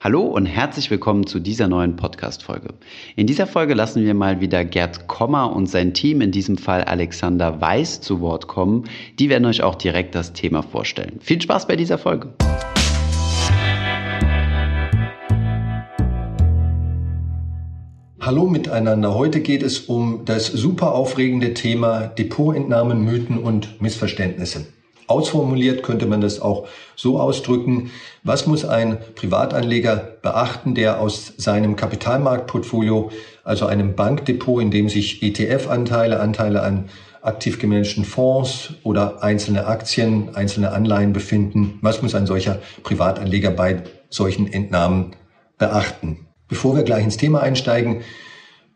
Hallo und herzlich willkommen zu dieser neuen Podcast-Folge. In dieser Folge lassen wir mal wieder Gerd Kommer und sein Team, in diesem Fall Alexander Weiß, zu Wort kommen. Die werden euch auch direkt das Thema vorstellen. Viel Spaß bei dieser Folge. Hallo miteinander. Heute geht es um das super aufregende Thema Depotentnahmen, Mythen und Missverständnisse. Ausformuliert könnte man das auch so ausdrücken, was muss ein Privatanleger beachten, der aus seinem Kapitalmarktportfolio, also einem Bankdepot, in dem sich ETF-Anteile, Anteile an aktiv gemanagten Fonds oder einzelne Aktien, einzelne Anleihen befinden, was muss ein solcher Privatanleger bei solchen Entnahmen beachten? Bevor wir gleich ins Thema einsteigen,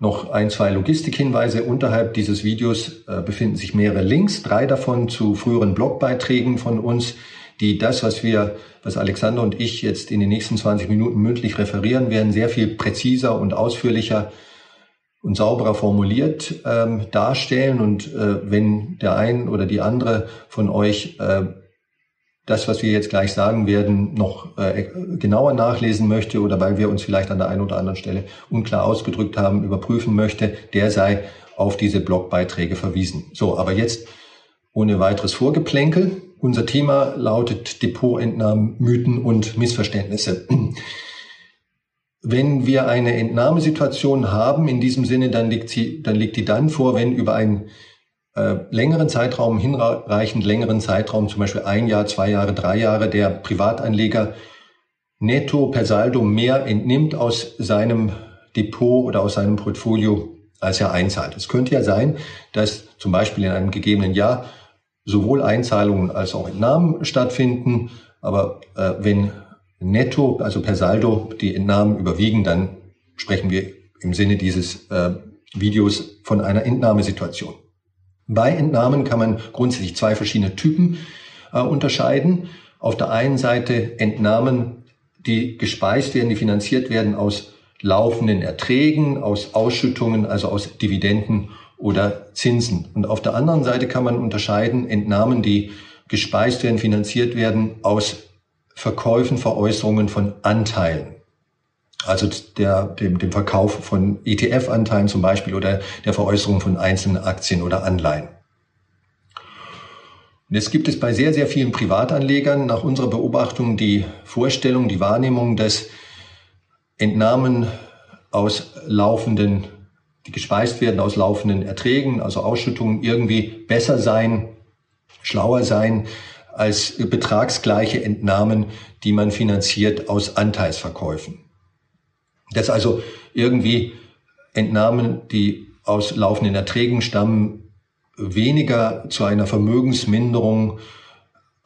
noch ein, zwei Logistikhinweise. Unterhalb dieses Videos äh, befinden sich mehrere Links, drei davon zu früheren Blogbeiträgen von uns, die das, was wir, was Alexander und ich jetzt in den nächsten 20 Minuten mündlich referieren werden, sehr viel präziser und ausführlicher und sauberer formuliert ähm, darstellen. Und äh, wenn der ein oder die andere von euch äh, das, was wir jetzt gleich sagen werden, noch äh, genauer nachlesen möchte oder weil wir uns vielleicht an der einen oder anderen Stelle unklar ausgedrückt haben, überprüfen möchte, der sei auf diese Blogbeiträge verwiesen. So, aber jetzt ohne weiteres Vorgeplänkel. Unser Thema lautet Depotentnahmen, Mythen und Missverständnisse. Wenn wir eine Entnahmesituation haben, in diesem Sinne, dann liegt, sie, dann liegt die dann vor, wenn über ein äh, längeren Zeitraum, hinreichend längeren Zeitraum, zum Beispiel ein Jahr, zwei Jahre, drei Jahre, der Privatanleger netto per Saldo mehr entnimmt aus seinem Depot oder aus seinem Portfolio, als er einzahlt. Es könnte ja sein, dass zum Beispiel in einem gegebenen Jahr sowohl Einzahlungen als auch Entnahmen stattfinden, aber äh, wenn netto, also per Saldo, die Entnahmen überwiegen, dann sprechen wir im Sinne dieses äh, Videos von einer Entnahmesituation. Bei Entnahmen kann man grundsätzlich zwei verschiedene Typen äh, unterscheiden. Auf der einen Seite Entnahmen, die gespeist werden, die finanziert werden aus laufenden Erträgen, aus Ausschüttungen, also aus Dividenden oder Zinsen. Und auf der anderen Seite kann man unterscheiden Entnahmen, die gespeist werden, finanziert werden aus Verkäufen, Veräußerungen von Anteilen also der, dem, dem Verkauf von ETF-Anteilen zum Beispiel oder der Veräußerung von einzelnen Aktien oder Anleihen. Und jetzt gibt es bei sehr, sehr vielen Privatanlegern nach unserer Beobachtung die Vorstellung, die Wahrnehmung, dass Entnahmen aus laufenden, die gespeist werden aus laufenden Erträgen, also Ausschüttungen, irgendwie besser sein, schlauer sein als betragsgleiche Entnahmen, die man finanziert aus Anteilsverkäufen. Dass also irgendwie Entnahmen, die aus laufenden Erträgen stammen, weniger zu einer Vermögensminderung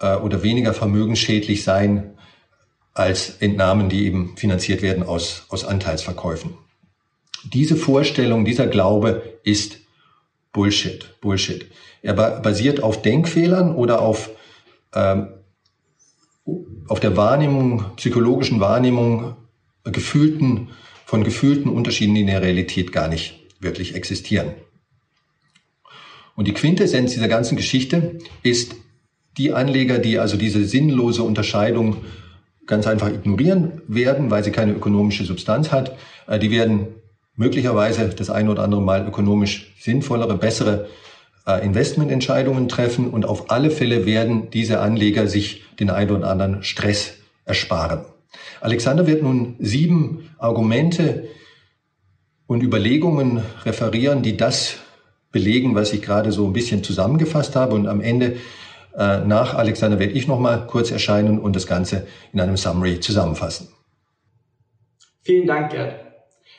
äh, oder weniger vermögensschädlich sein als Entnahmen, die eben finanziert werden aus, aus Anteilsverkäufen. Diese Vorstellung, dieser Glaube ist Bullshit. Bullshit. Er basiert auf Denkfehlern oder auf, ähm, auf der Wahrnehmung, psychologischen Wahrnehmung gefühlten, von gefühlten Unterschieden, in der Realität gar nicht wirklich existieren. Und die Quintessenz dieser ganzen Geschichte ist, die Anleger, die also diese sinnlose Unterscheidung ganz einfach ignorieren werden, weil sie keine ökonomische Substanz hat, äh, die werden möglicherweise das eine oder andere Mal ökonomisch sinnvollere, bessere äh, Investmententscheidungen treffen und auf alle Fälle werden diese Anleger sich den einen oder anderen Stress ersparen. Alexander wird nun sieben Argumente und Überlegungen referieren, die das belegen, was ich gerade so ein bisschen zusammengefasst habe. Und am Ende äh, nach Alexander werde ich nochmal kurz erscheinen und das Ganze in einem Summary zusammenfassen. Vielen Dank, Gerd.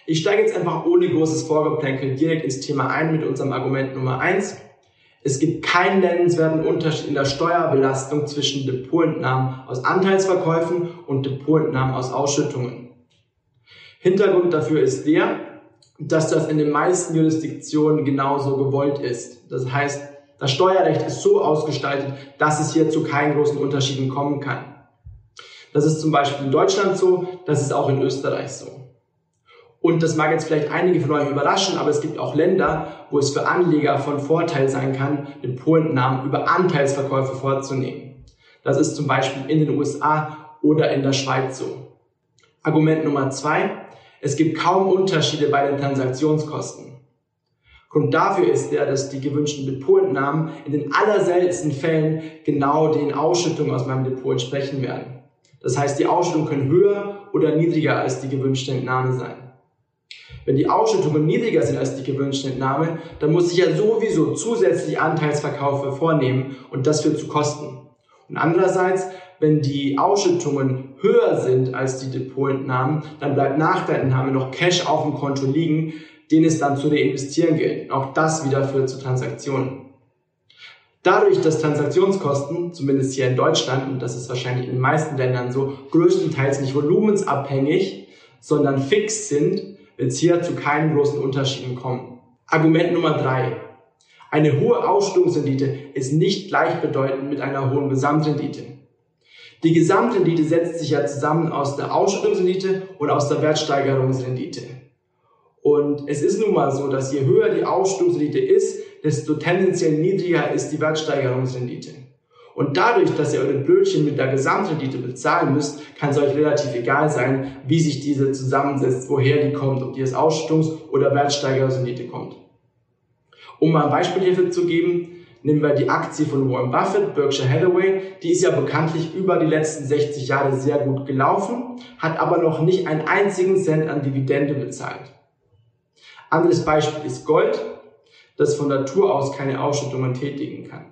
Ich steige jetzt einfach ohne großes Vorgeplänkel direkt ins Thema ein mit unserem Argument Nummer eins. Es gibt keinen nennenswerten Unterschied in der Steuerbelastung zwischen Depotentnahmen aus Anteilsverkäufen und Depotentnahmen aus Ausschüttungen. Hintergrund dafür ist der, dass das in den meisten Jurisdiktionen genauso gewollt ist. Das heißt, das Steuerrecht ist so ausgestaltet, dass es hier zu keinen großen Unterschieden kommen kann. Das ist zum Beispiel in Deutschland so, das ist auch in Österreich so. Und das mag jetzt vielleicht einige von euch überraschen, aber es gibt auch Länder, wo es für Anleger von Vorteil sein kann, Depotentnahmen über Anteilsverkäufe vorzunehmen. Das ist zum Beispiel in den USA oder in der Schweiz so. Argument Nummer zwei, es gibt kaum Unterschiede bei den Transaktionskosten. Grund dafür ist der, dass die gewünschten Depotentnahmen in den allerseltensten Fällen genau den Ausschüttungen aus meinem Depot entsprechen werden. Das heißt, die Ausschüttungen können höher oder niedriger als die gewünschte Entnahme sein. Wenn die Ausschüttungen niedriger sind als die gewünschte Entnahme, dann muss ich ja sowieso zusätzlich Anteilsverkäufe vornehmen und das führt zu Kosten. Und andererseits, wenn die Ausschüttungen höher sind als die Depotentnahmen, dann bleibt nach der Entnahme noch Cash auf dem Konto liegen, den es dann zu reinvestieren gilt. Auch das wieder führt zu Transaktionen. Dadurch, dass Transaktionskosten, zumindest hier in Deutschland, und das ist wahrscheinlich in den meisten Ländern so, größtenteils nicht volumensabhängig, sondern fix sind, es hier zu keinen großen Unterschieden kommen. Argument Nummer drei. Eine hohe Ausstellungsrendite ist nicht gleichbedeutend mit einer hohen Gesamtrendite. Die Gesamtrendite setzt sich ja zusammen aus der Ausschüttungsrendite und aus der Wertsteigerungsrendite. Und es ist nun mal so, dass je höher die Ausschüttungsrendite ist, desto tendenziell niedriger ist die Wertsteigerungsrendite. Und dadurch, dass ihr eure Brötchen mit der Gesamtrendite bezahlen müsst, kann es euch relativ egal sein, wie sich diese zusammensetzt, woher die kommt, ob die aus Ausschüttungs- oder Wertsteigerungsrendite kommt. Um mal ein Beispiel hierfür zu geben, nehmen wir die Aktie von Warren Buffett, Berkshire Hathaway. Die ist ja bekanntlich über die letzten 60 Jahre sehr gut gelaufen, hat aber noch nicht einen einzigen Cent an Dividende bezahlt. Anderes Beispiel ist Gold, das von Natur aus keine Ausschüttungen tätigen kann.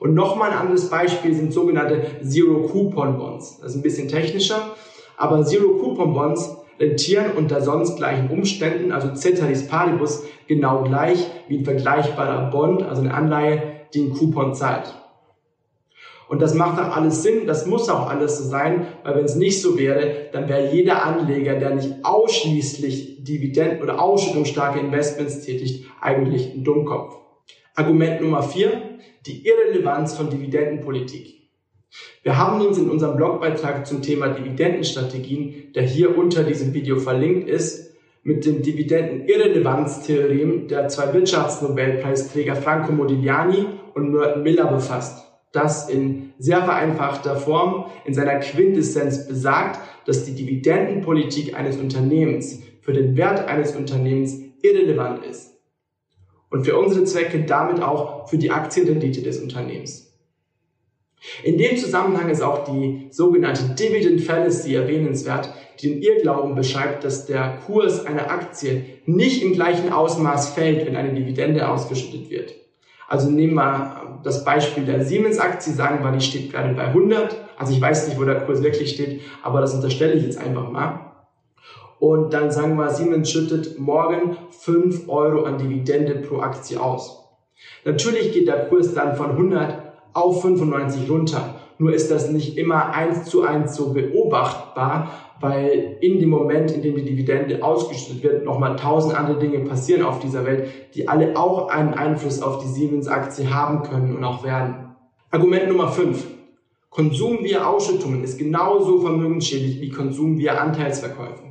Und nochmal ein anderes Beispiel sind sogenannte Zero-Coupon-Bonds. Das ist ein bisschen technischer, aber Zero-Coupon-Bonds rentieren unter sonst gleichen Umständen, also Ceteris Paribus, genau gleich wie ein vergleichbarer Bond, also eine Anleihe, die einen Coupon zahlt. Und das macht auch alles Sinn, das muss auch alles so sein, weil wenn es nicht so wäre, dann wäre jeder Anleger, der nicht ausschließlich Dividenden- oder Ausschüttungsstarke Investments tätigt, eigentlich ein Dummkopf. Argument Nummer vier, die Irrelevanz von Dividendenpolitik. Wir haben uns in unserem Blogbeitrag zum Thema Dividendenstrategien, der hier unter diesem Video verlinkt ist, mit dem Dividenden-Irrelevanz-Theorem der zwei Wirtschaftsnobelpreisträger Franco Modigliani und Merton Miller befasst, das in sehr vereinfachter Form in seiner Quintessenz besagt, dass die Dividendenpolitik eines Unternehmens für den Wert eines Unternehmens irrelevant ist und für unsere Zwecke damit auch für die Aktienrendite des Unternehmens. In dem Zusammenhang ist auch die sogenannte Dividend Fallacy erwähnenswert, die den Irrglauben beschreibt, dass der Kurs einer Aktie nicht im gleichen Ausmaß fällt, wenn eine Dividende ausgeschüttet wird. Also nehmen wir das Beispiel der Siemens-Aktie, sagen wir, die steht gerade bei 100. Also ich weiß nicht, wo der Kurs wirklich steht, aber das unterstelle ich jetzt einfach mal. Und dann sagen wir, Siemens schüttet morgen 5 Euro an Dividende pro Aktie aus. Natürlich geht der Kurs dann von 100 auf 95 runter. Nur ist das nicht immer eins zu eins so beobachtbar, weil in dem Moment, in dem die Dividende ausgeschüttet wird, nochmal tausend andere Dinge passieren auf dieser Welt, die alle auch einen Einfluss auf die Siemens-Aktie haben können und auch werden. Argument Nummer 5. Konsum via Ausschüttungen ist genauso vermögensschädlich wie Konsum via Anteilsverkäufe.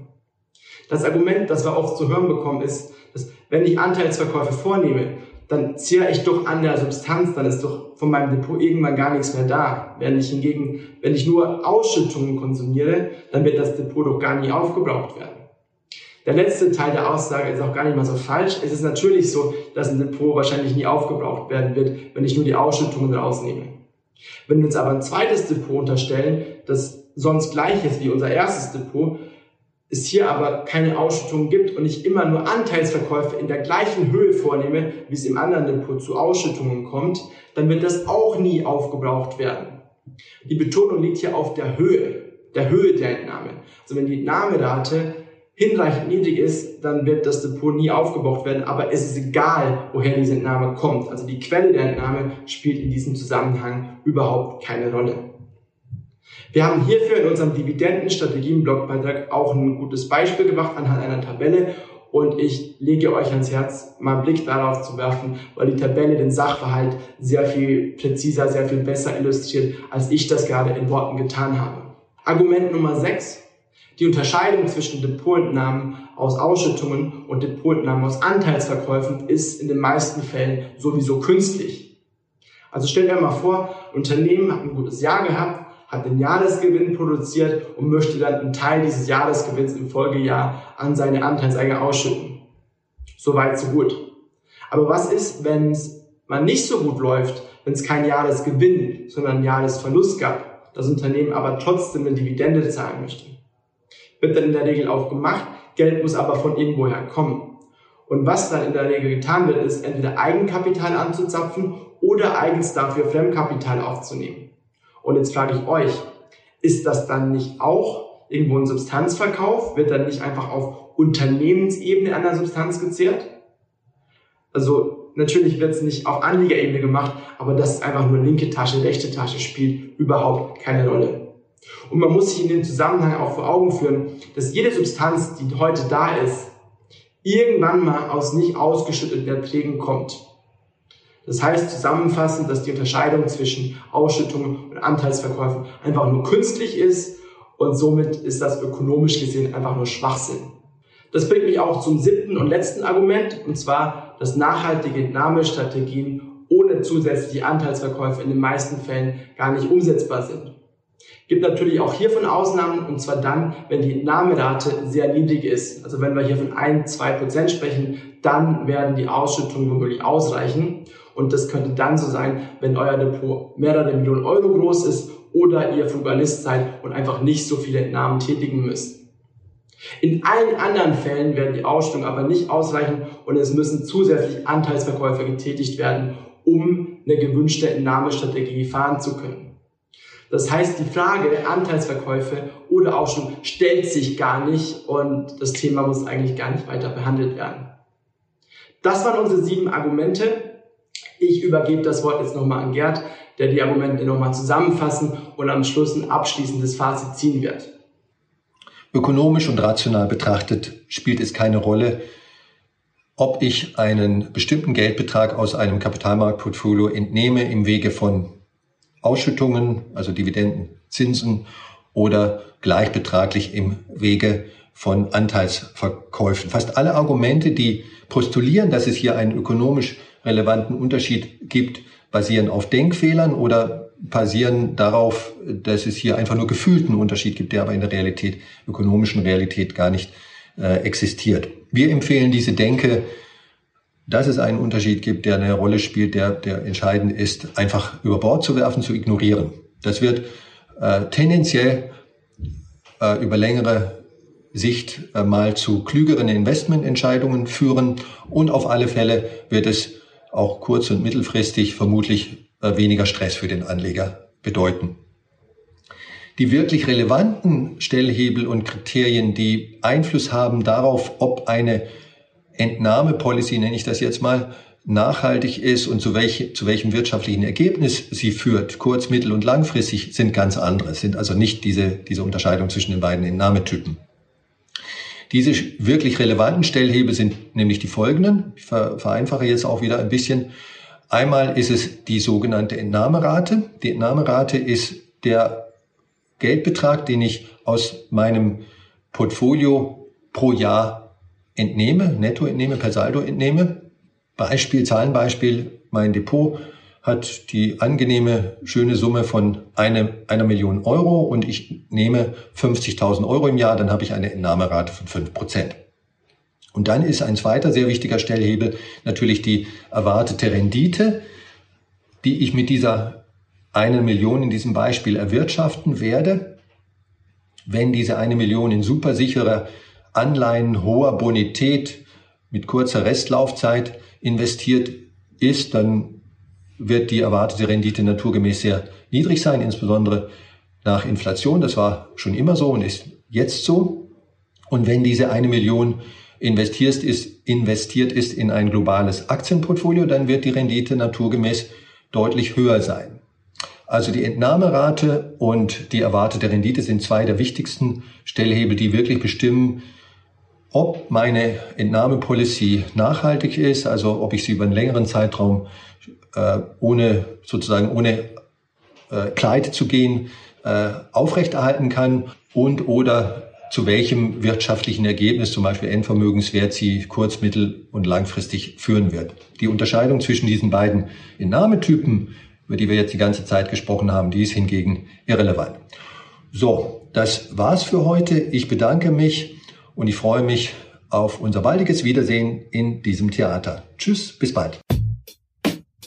Das Argument, das wir oft zu hören bekommen, ist, dass wenn ich Anteilsverkäufe vornehme, dann zehre ich doch an der Substanz, dann ist doch von meinem Depot irgendwann gar nichts mehr da. Wenn ich hingegen, wenn ich nur Ausschüttungen konsumiere, dann wird das Depot doch gar nie aufgebraucht werden. Der letzte Teil der Aussage ist auch gar nicht mal so falsch. Es ist natürlich so, dass ein Depot wahrscheinlich nie aufgebraucht werden wird, wenn ich nur die Ausschüttungen rausnehme. Wenn wir uns aber ein zweites Depot unterstellen, das sonst gleich ist wie unser erstes Depot, es hier aber keine Ausschüttung gibt und ich immer nur Anteilsverkäufe in der gleichen Höhe vornehme, wie es im anderen Depot zu Ausschüttungen kommt, dann wird das auch nie aufgebraucht werden. Die Betonung liegt hier auf der Höhe, der Höhe der Entnahme. Also wenn die Entnahmerate hinreichend niedrig ist, dann wird das Depot nie aufgebraucht werden, aber es ist egal, woher diese Entnahme kommt. Also die Quelle der Entnahme spielt in diesem Zusammenhang überhaupt keine Rolle. Wir haben hierfür in unserem Dividendenstrategien-Blogbeitrag auch ein gutes Beispiel gemacht anhand einer Tabelle und ich lege euch ans Herz, mal einen Blick darauf zu werfen, weil die Tabelle den Sachverhalt sehr viel präziser, sehr viel besser illustriert, als ich das gerade in Worten getan habe. Argument Nummer 6. Die Unterscheidung zwischen Depotentnahmen aus Ausschüttungen und Depotentnahmen aus Anteilsverkäufen ist in den meisten Fällen sowieso künstlich. Also stellt euch mal vor, Unternehmen hat ein gutes Jahr gehabt, hat den Jahresgewinn produziert und möchte dann einen Teil dieses Jahresgewinns im Folgejahr an seine Anteilseigner ausschütten. Soweit, so gut. Aber was ist, wenn es mal nicht so gut läuft, wenn es kein Jahresgewinn, sondern einen Jahresverlust gab, das Unternehmen aber trotzdem eine Dividende zahlen möchte? Wird dann in der Regel auch gemacht, Geld muss aber von irgendwoher kommen. Und was dann in der Regel getan wird, ist entweder Eigenkapital anzuzapfen oder eigens dafür Fremdkapital aufzunehmen. Und jetzt frage ich euch, ist das dann nicht auch irgendwo ein Substanzverkauf? Wird dann nicht einfach auf Unternehmensebene an der Substanz gezehrt? Also natürlich wird es nicht auf Anliegerebene gemacht, aber das ist einfach nur linke Tasche, rechte Tasche spielt überhaupt keine Rolle. Und man muss sich in dem Zusammenhang auch vor Augen führen, dass jede Substanz, die heute da ist, irgendwann mal aus nicht ausgeschütteten Erträgen kommt. Das heißt zusammenfassend, dass die Unterscheidung zwischen Ausschüttungen und Anteilsverkäufen einfach nur künstlich ist und somit ist das ökonomisch gesehen einfach nur Schwachsinn. Das bringt mich auch zum siebten und letzten Argument, und zwar, dass nachhaltige Entnahmestrategien ohne zusätzliche Anteilsverkäufe in den meisten Fällen gar nicht umsetzbar sind. Gibt natürlich auch hiervon Ausnahmen, und zwar dann, wenn die Entnahmerate sehr niedrig ist. Also wenn wir hier von ein, zwei Prozent sprechen, dann werden die Ausschüttungen womöglich ausreichen. Und das könnte dann so sein, wenn euer Depot mehrere Millionen Euro groß ist oder ihr Frugalist seid und einfach nicht so viele Entnahmen tätigen müsst. In allen anderen Fällen werden die Ausstellungen aber nicht ausreichen und es müssen zusätzlich Anteilsverkäufe getätigt werden, um eine gewünschte Entnahmestrategie fahren zu können. Das heißt, die Frage der Anteilsverkäufe oder Ausstellung stellt sich gar nicht und das Thema muss eigentlich gar nicht weiter behandelt werden. Das waren unsere sieben Argumente, ich übergebe das Wort jetzt nochmal an Gerd, der die Argumente nochmal zusammenfassen und am Schluss ein abschließendes Fazit ziehen wird. Ökonomisch und rational betrachtet spielt es keine Rolle, ob ich einen bestimmten Geldbetrag aus einem Kapitalmarktportfolio entnehme im Wege von Ausschüttungen, also Dividenden, Zinsen oder gleichbetraglich im Wege von Anteilsverkäufen. Fast alle Argumente, die postulieren, dass es hier einen ökonomisch relevanten Unterschied gibt, basieren auf Denkfehlern oder basieren darauf, dass es hier einfach nur gefühlten Unterschied gibt, der aber in der Realität, ökonomischen Realität gar nicht äh, existiert. Wir empfehlen diese Denke, dass es einen Unterschied gibt, der eine Rolle spielt, der, der entscheidend ist, einfach über Bord zu werfen, zu ignorieren. Das wird äh, tendenziell äh, über längere Sicht äh, mal zu klügeren Investmententscheidungen führen und auf alle Fälle wird es auch kurz- und mittelfristig vermutlich äh, weniger Stress für den Anleger bedeuten. Die wirklich relevanten Stellhebel und Kriterien, die Einfluss haben darauf, ob eine Entnahmepolicy, nenne ich das jetzt mal, nachhaltig ist und zu, welch, zu welchem wirtschaftlichen Ergebnis sie führt, kurz-, mittel- und langfristig, sind ganz andere, sind also nicht diese, diese Unterscheidung zwischen den beiden Entnahmetypen. Diese wirklich relevanten Stellhebel sind nämlich die folgenden. Ich vereinfache jetzt auch wieder ein bisschen. Einmal ist es die sogenannte Entnahmerate. Die Entnahmerate ist der Geldbetrag, den ich aus meinem Portfolio pro Jahr entnehme, netto entnehme, per Saldo entnehme. Beispiel, Zahlenbeispiel, mein Depot hat die angenehme, schöne Summe von eine, einer Million Euro und ich nehme 50.000 Euro im Jahr, dann habe ich eine Entnahmerate von 5 Prozent. Und dann ist ein zweiter sehr wichtiger Stellhebel natürlich die erwartete Rendite, die ich mit dieser eine Million in diesem Beispiel erwirtschaften werde. Wenn diese eine Million in supersicherer Anleihen hoher Bonität mit kurzer Restlaufzeit investiert ist, dann wird die erwartete Rendite naturgemäß sehr niedrig sein, insbesondere nach Inflation. Das war schon immer so und ist jetzt so. Und wenn diese eine Million investiert ist, investiert ist in ein globales Aktienportfolio, dann wird die Rendite naturgemäß deutlich höher sein. Also die Entnahmerate und die erwartete Rendite sind zwei der wichtigsten Stellhebel, die wirklich bestimmen, ob meine Entnahmepolicy nachhaltig ist, also ob ich sie über einen längeren Zeitraum äh, ohne sozusagen ohne äh, Kleid zu gehen äh, aufrechterhalten kann und oder zu welchem wirtschaftlichen Ergebnis, zum Beispiel Endvermögenswert, sie kurz-, mittel- und langfristig führen wird. Die Unterscheidung zwischen diesen beiden Entnahmetypen über die wir jetzt die ganze Zeit gesprochen haben, die ist hingegen irrelevant. So, das war's für heute. Ich bedanke mich und ich freue mich auf unser baldiges Wiedersehen in diesem Theater. Tschüss, bis bald.